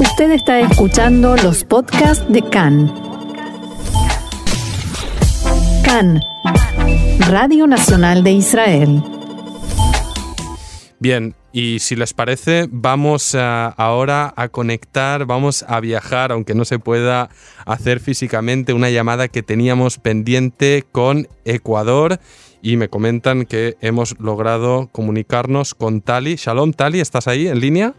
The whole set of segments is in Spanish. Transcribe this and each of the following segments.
Usted está escuchando los podcasts de CAN. CAN, Radio Nacional de Israel. Bien, y si les parece, vamos ahora a conectar, vamos a viajar, aunque no se pueda hacer físicamente, una llamada que teníamos pendiente con Ecuador y me comentan que hemos logrado comunicarnos con Tali. Shalom, Tali, ¿estás ahí en línea?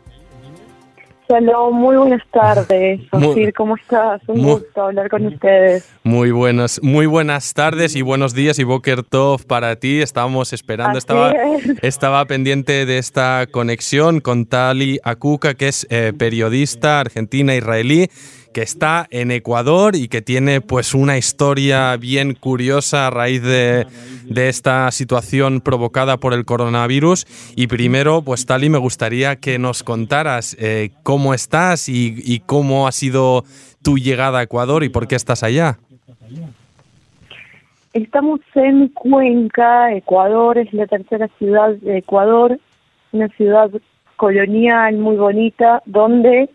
Shalom, muy buenas tardes. Osir, ¿cómo estás? Un gusto hablar con ustedes. Muy buenas, muy buenas tardes y buenos días y Boker Tov para ti. Estábamos esperando, estaba, estaba pendiente de esta conexión con Tali Akuka, que es eh, periodista argentina israelí que está en Ecuador y que tiene pues una historia bien curiosa a raíz de, esta situación provocada por el coronavirus. Y primero, pues Tali, me gustaría que nos contaras eh, cómo estás y, cómo ha sido tu llegada a Ecuador y por qué estás allá. Estamos en Cuenca, Ecuador, es la tercera ciudad de Ecuador, una ciudad colonial muy bonita, donde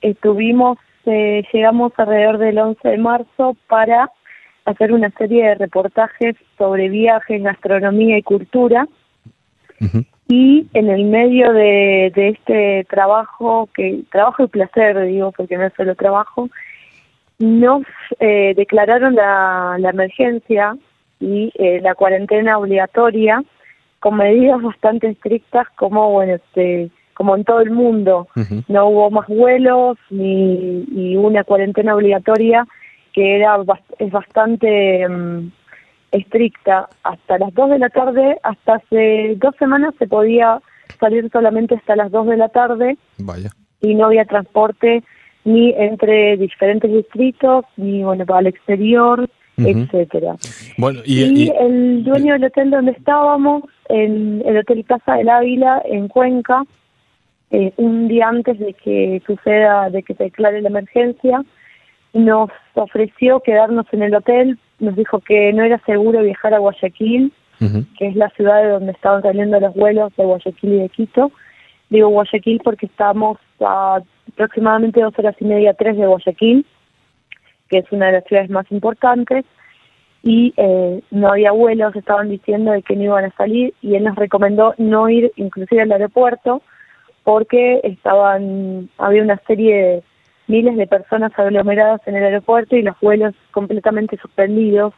estuvimos llegamos alrededor del 11 de marzo para hacer una serie de reportajes sobre viajes, gastronomía y cultura. Y en el medio de, este trabajo, que trabajo y placer, digo, porque no es solo trabajo, nos eh, declararon la, emergencia y eh, la cuarentena obligatoria con medidas bastante estrictas como, bueno, este como en todo el mundo. No hubo más vuelos ni, una cuarentena obligatoria que era es bastante mm, estricta. Hasta las 2 de la tarde, hasta hace dos semanas se podía salir solamente hasta las 2 de la tarde. Vaya. Y no había transporte ni entre diferentes distritos, ni bueno, para el exterior, etcétera. Bueno, y, el dueño del hotel donde estábamos, en el Hotel Casa del Ávila, en Cuenca, eh, un día antes de que suceda, de que se declare la emergencia, nos ofreció quedarnos en el hotel, nos dijo que no era seguro viajar a Guayaquil, que es la ciudad de donde estaban saliendo los vuelos de Guayaquil y de Quito. Digo Guayaquil porque estamos a aproximadamente dos horas y media, tres de Guayaquil, que es una de las ciudades más importantes, y eh, no había vuelos, estaban diciendo de que no iban a salir, y él nos recomendó no ir inclusive al aeropuerto, porque estaban había una serie de miles de personas aglomeradas en el aeropuerto y los vuelos completamente suspendidos,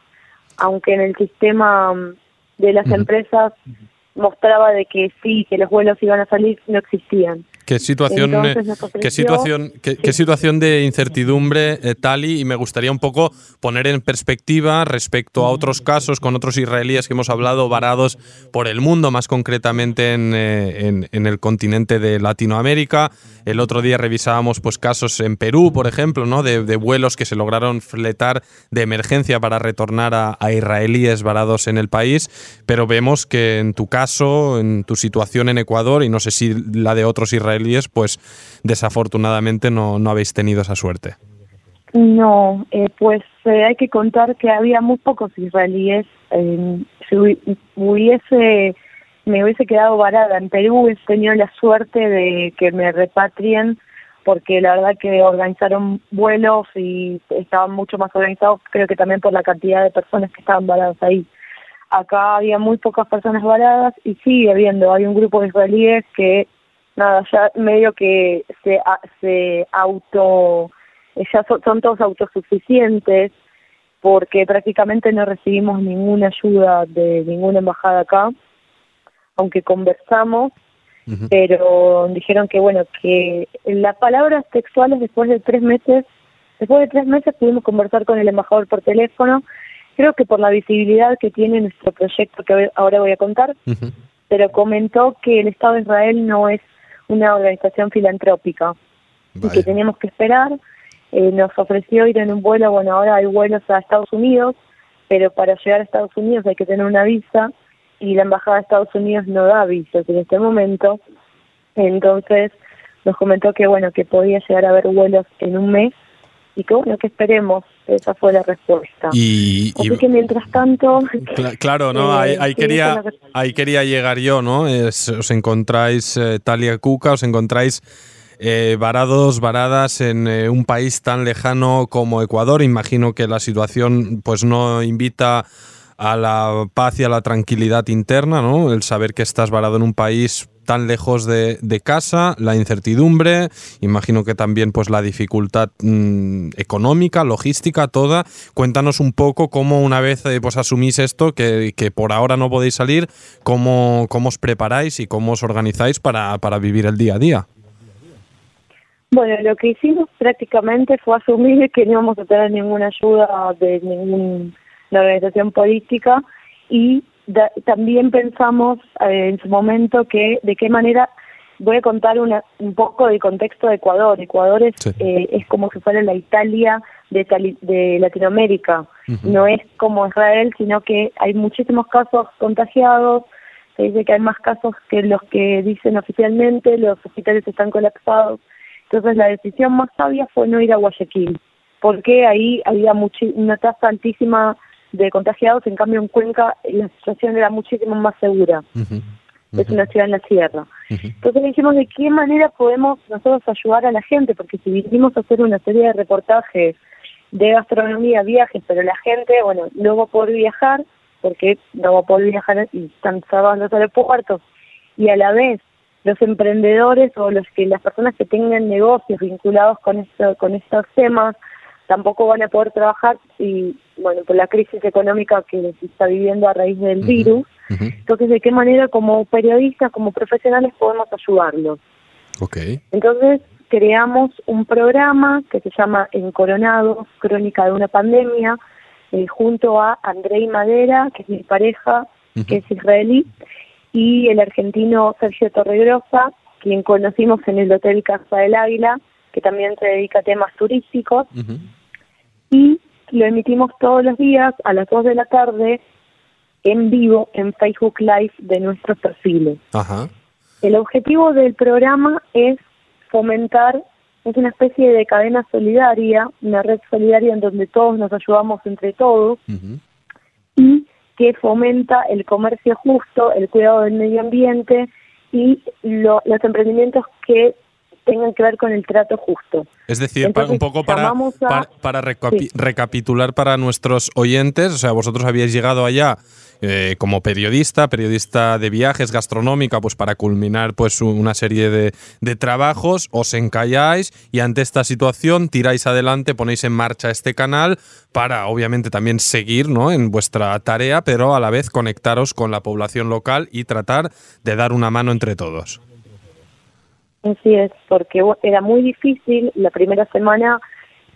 aunque en el sistema mm, de las empresas mostraba de que sí, que los vuelos iban a salir, no existían. Qué situación, eh, qué situación, qué, situación de incertidumbre, eh, Tali, y me gustaría un poco poner en perspectiva respecto a otros casos con otros israelíes que hemos hablado varados por el mundo, más concretamente en, eh, el continente de Latinoamérica. El otro día revisábamos pues, casos en Perú, por ejemplo, ¿no? de, vuelos que se lograron fletar de emergencia para retornar a, a israelíes varados en el país, pero vemos que en tu caso, en tu situación en Ecuador, y no sé si la de otros israelíes, pues desafortunadamente no, no habéis tenido esa suerte. No, eh, pues eh, hay que contar que había muy pocos israelíes. Eh, si hubiese, me hubiese quedado varada en Perú, he tenido la suerte de que me repatrien, porque la verdad que organizaron vuelos y estaban mucho más organizados, creo que también por la cantidad de personas que estaban varadas ahí. Acá había muy pocas personas varadas y sigue habiendo, hay un grupo de israelíes que nada, ya medio que se, se auto, ya son, todos autosuficientes porque prácticamente no recibimos ninguna ayuda de ninguna embajada acá, aunque conversamos, pero dijeron que bueno, que las palabras textuales después de tres meses, después de tres meses pudimos conversar con el embajador por teléfono, creo que por la visibilidad que tiene nuestro proyecto que ahora voy a contar, pero comentó que el Estado de Israel no es una organización filantrópica y que teníamos que esperar. Eh, nos ofreció ir en un vuelo, bueno, ahora hay vuelos a Estados Unidos, pero para llegar a Estados Unidos hay que tener una visa y la Embajada de Estados Unidos no da visas en este momento. Entonces nos comentó que, bueno, que podía llegar a haber vuelos en un mes y que, bueno, que esperemos. Esa fue la respuesta. Y, Así que mientras tanto... claro, ¿no? Eh, ahí, quería, ahí quería llegar yo, ¿no? os encontráis, eh, Talia Cuca, os encontráis eh, varados, varadas en eh, un país tan lejano como Ecuador. Imagino que la situación pues no invita a la paz y a la tranquilidad interna, ¿no? El saber que estás varado en un país tan lejos de, casa, la incertidumbre, imagino que también pues la dificultad mm, económica, logística, toda. Cuéntanos un poco cómo una vez eh, pues asumís esto, que, por ahora no podéis salir, cómo, cómo os preparáis y cómo os organizáis para, para vivir el día a día. Bueno, lo que hicimos prácticamente fue asumir que no íbamos a tener ninguna ayuda de ninguna organización política y también pensamos eh, en su momento que de qué manera voy a contar una, un poco del contexto de Ecuador. Ecuador es, eh, es como si fuera la Italia de, de Latinoamérica. No es como Israel, sino que hay muchísimos casos contagiados. Se dice que hay más casos que los que dicen oficialmente, los hospitales están colapsados. Entonces la decisión más sabia fue no ir a Guayaquil, porque ahí había una tasa altísima de contagiados, en cambio en Cuenca la situación era muchísimo más segura. Es una ciudad en la sierra. Entonces dijimos de qué manera podemos nosotros ayudar a la gente, porque si vinimos a hacer una serie de reportajes de gastronomía, viajes, pero la gente, bueno, no va a poder viajar, porque no va a poder viajar y están cerrados los aeropuertos, y a la vez los emprendedores o los que las personas que tengan negocios vinculados con esto, con estos temas tampoco van a poder trabajar y bueno por la crisis económica que se está viviendo a raíz del virus. entonces de qué manera como periodistas como profesionales podemos ayudarlos okay entonces creamos un programa que se llama Encoronados crónica de una pandemia eh, junto a Andrei Madera que es mi pareja que es israelí y el argentino Sergio Torregrosa quien conocimos en el Hotel Casa del Águila que también se dedica a temas turísticos. Y lo emitimos todos los días a las 2 de la tarde en vivo en Facebook Live de nuestros perfiles. El objetivo del programa es fomentar, es una especie de cadena solidaria, una red solidaria en donde todos nos ayudamos entre todos y que fomenta el comercio justo, el cuidado del medio ambiente y los emprendimientos que tengan que ver con el trato justo. Es decir, un poco para, para, recapitular para nuestros oyentes, o sea, vosotros habíais llegado allá eh, como periodista, periodista de viajes, gastronómica, pues para culminar pues una serie de, de, trabajos, os encalláis y ante esta situación tiráis adelante, ponéis en marcha este canal para obviamente también seguir ¿no? en vuestra tarea, pero a la vez conectaros con la población local y tratar de dar una mano entre todos. Así es, porque era muy difícil. La primera semana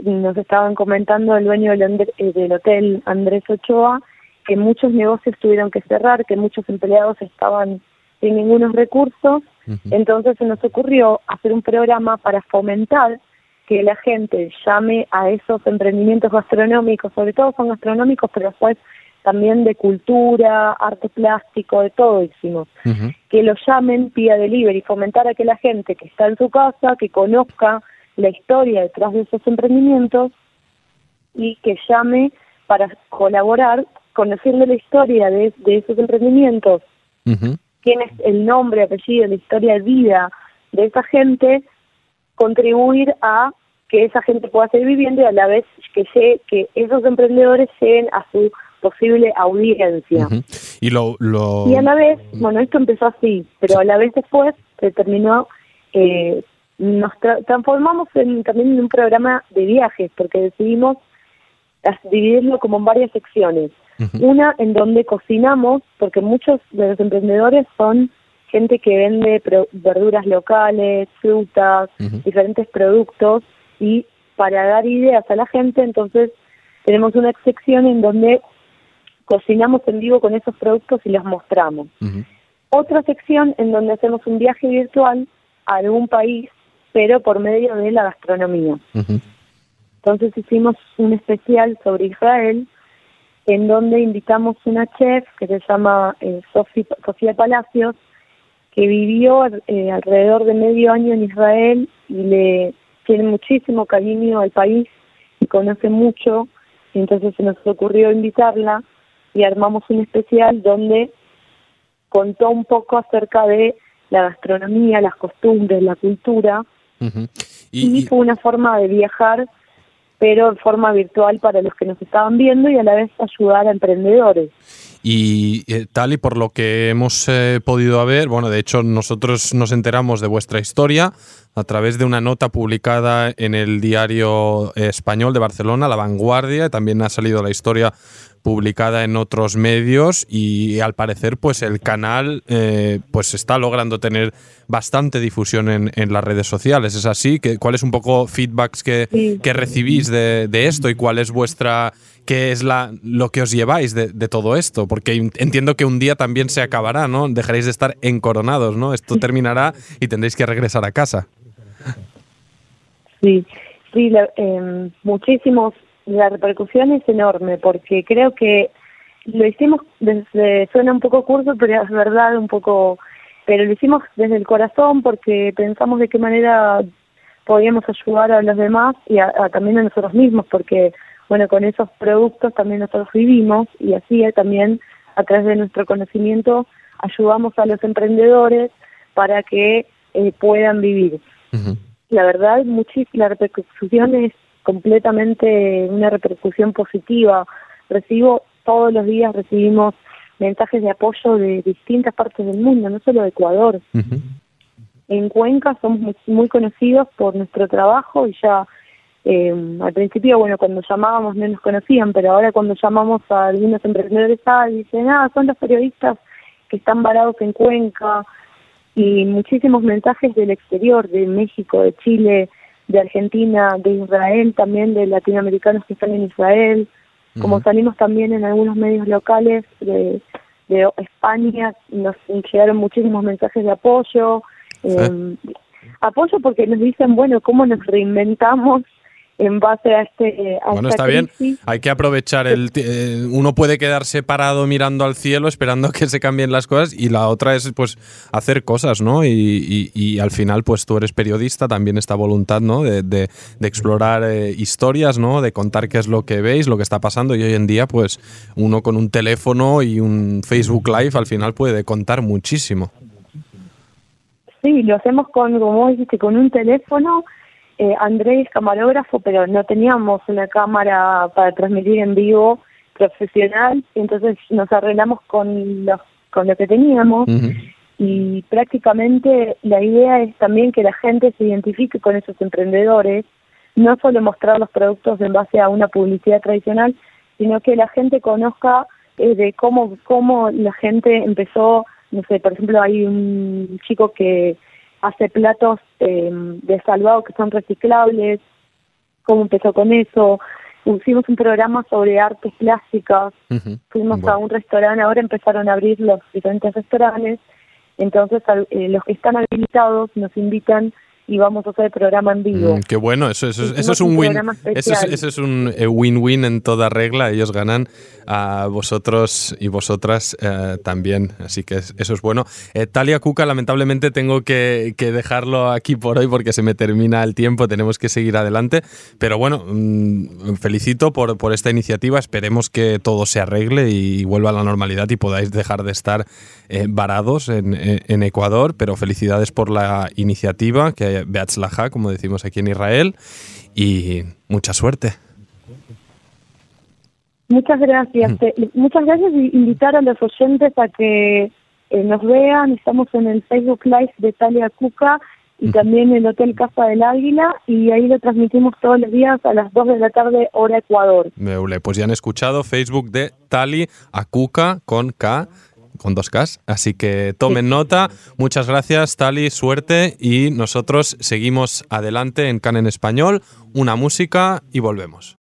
nos estaban comentando el dueño del, eh, hotel, Andrés Ochoa, que muchos negocios tuvieron que cerrar, que muchos empleados estaban sin ningunos recursos. Entonces se nos ocurrió hacer un programa para fomentar que la gente llame a esos emprendimientos gastronómicos, sobre todo son gastronómicos, pero después también de cultura, arte plástico, de todo hicimos. Que lo llamen pida delivery, fomentar a que la gente que está en su casa, que conozca la historia detrás de esos emprendimientos y que llame para colaborar, conociendo la historia de, esos emprendimientos, quién es el nombre, apellido, la historia de vida de esa gente, contribuir a que esa gente pueda seguir viviendo y a la vez que, que esos emprendedores lleguen a su posible audiencia. Y lo, Y a la vez, bueno, esto empezó así, pero a la vez después se terminó, eh, nos transformamos en, también en un programa de viajes, porque decidimos dividirlo como en varias secciones. Una en donde cocinamos, porque muchos de los emprendedores son gente que vende verduras locales, frutas, diferentes productos, y para dar ideas a la gente, entonces tenemos una sección en donde cocinamos en vivo con esos productos y los mostramos. Otra sección en donde hacemos un viaje virtual a algún país, pero por medio de la gastronomía. Entonces hicimos un especial sobre Israel, en donde invitamos una chef que se llama eh, Sofía Palacios, que vivió eh, alrededor de medio año en Israel y le tiene muchísimo cariño al país y conoce mucho, entonces se nos ocurrió invitarla y armamos un especial donde contó un poco acerca de la gastronomía, las costumbres, la cultura y, fue una forma de viajar, pero de forma virtual para los que nos estaban viendo y a la vez ayudar a emprendedores. Y eh, tal y por lo que hemos eh, podido ver, bueno, de hecho nosotros nos enteramos de vuestra historia a través de una nota publicada en el diario español de Barcelona, La Vanguardia, también ha salido la historia publicada en otros medios y al parecer pues el canal eh, pues está logrando tener bastante difusión en, las redes sociales. ¿Es así? ¿Cuál es un poco feedbacks que, que recibís de, de, esto y cuál es vuestra qué es la, lo que os lleváis de, de, todo esto? Porque entiendo que un día también se acabará, ¿no? Dejaréis de estar encoronados, ¿no? Esto terminará y tendréis que regresar a casa. Sí, sí, eh, muchísimos la repercusión es enorme porque creo que lo hicimos desde, suena un poco curso, pero es verdad un poco, pero lo hicimos desde el corazón porque pensamos de qué manera podíamos ayudar a los demás y también a nosotros mismos, porque bueno, con esos productos también nosotros vivimos y así también a través de nuestro conocimiento ayudamos a los emprendedores para que eh, puedan vivir. La verdad, la repercusión es completamente una repercusión positiva. Recibo todos los días, recibimos mensajes de apoyo de distintas partes del mundo, no solo de Ecuador. En Cuenca somos muy, conocidos por nuestro trabajo y ya eh, al principio, bueno, cuando llamábamos no nos conocían, pero ahora cuando llamamos a algunos emprendedores, ah, dicen, ah, son los periodistas que están varados en Cuenca y muchísimos mensajes del exterior, de México, de Chile, de Argentina, de Israel, también de latinoamericanos que están en Israel, como salimos también en algunos medios locales de, de España, nos llegaron muchísimos mensajes de apoyo, eh, apoyo porque nos dicen, bueno, cómo nos reinventamos en base a este bueno está bien. hay que aprovechar el eh, uno puede quedarse parado mirando al cielo esperando que se cambien las cosas y la otra es pues hacer cosas no y, y, al final pues tú eres periodista también esta voluntad no de, de, explorar eh, historias no de contar qué es lo que veis lo que está pasando y hoy en día pues uno con un teléfono y un Facebook Live al final puede contar muchísimo. Sí lo hacemos con como dijiste con un teléfono eh, Andrés camarógrafo, pero no teníamos una cámara para transmitir en vivo profesional, entonces nos arreglamos con lo, con lo que teníamos. Y prácticamente la idea es también que la gente se identifique con esos emprendedores, no solo mostrar los productos en base a una publicidad tradicional, sino que la gente conozca eh, de cómo, cómo la gente empezó, no sé, por ejemplo, hay un chico que hace platos eh, de salvado que son reciclables, cómo empezó con eso. Hicimos un programa sobre artes plásticas, fuimos a un restaurante, ahora empezaron a abrir los diferentes restaurantes, entonces eh, los que están habilitados nos invitan y vamos a hacer el programa en vivo. Mm, qué bueno, eso, eso, eso es un win, eso es, eso es un eh, win-win en toda regla. Ellos ganan a vosotros y vosotras eh, también, así que eso es bueno. Eh, Talia Cuca, lamentablemente tengo que, que, dejarlo aquí por hoy porque se me termina el tiempo, tenemos que seguir adelante. Pero bueno, mm, felicito por, por esta iniciativa. Esperemos que todo se arregle y vuelva a la normalidad y podáis dejar de estar varados en, en Ecuador. Pero felicidades por la iniciativa que Beatzlaha, como decimos aquí en Israel, y mucha suerte. Muchas gracias. muchas gracias y invitar a los oyentes a que eh, nos vean. Estamos en el Facebook Live de Talia Cuca y también en el Hotel Casa del Águila y ahí lo transmitimos todos los días a las 2 de la tarde hora Ecuador. Pues ya han escuchado Facebook de Tali Acuca con K con dos Ks. Así que tomen nota. Muchas gracias, Tali, suerte. Y nosotros seguimos adelante en CAN en español, una música y volvemos.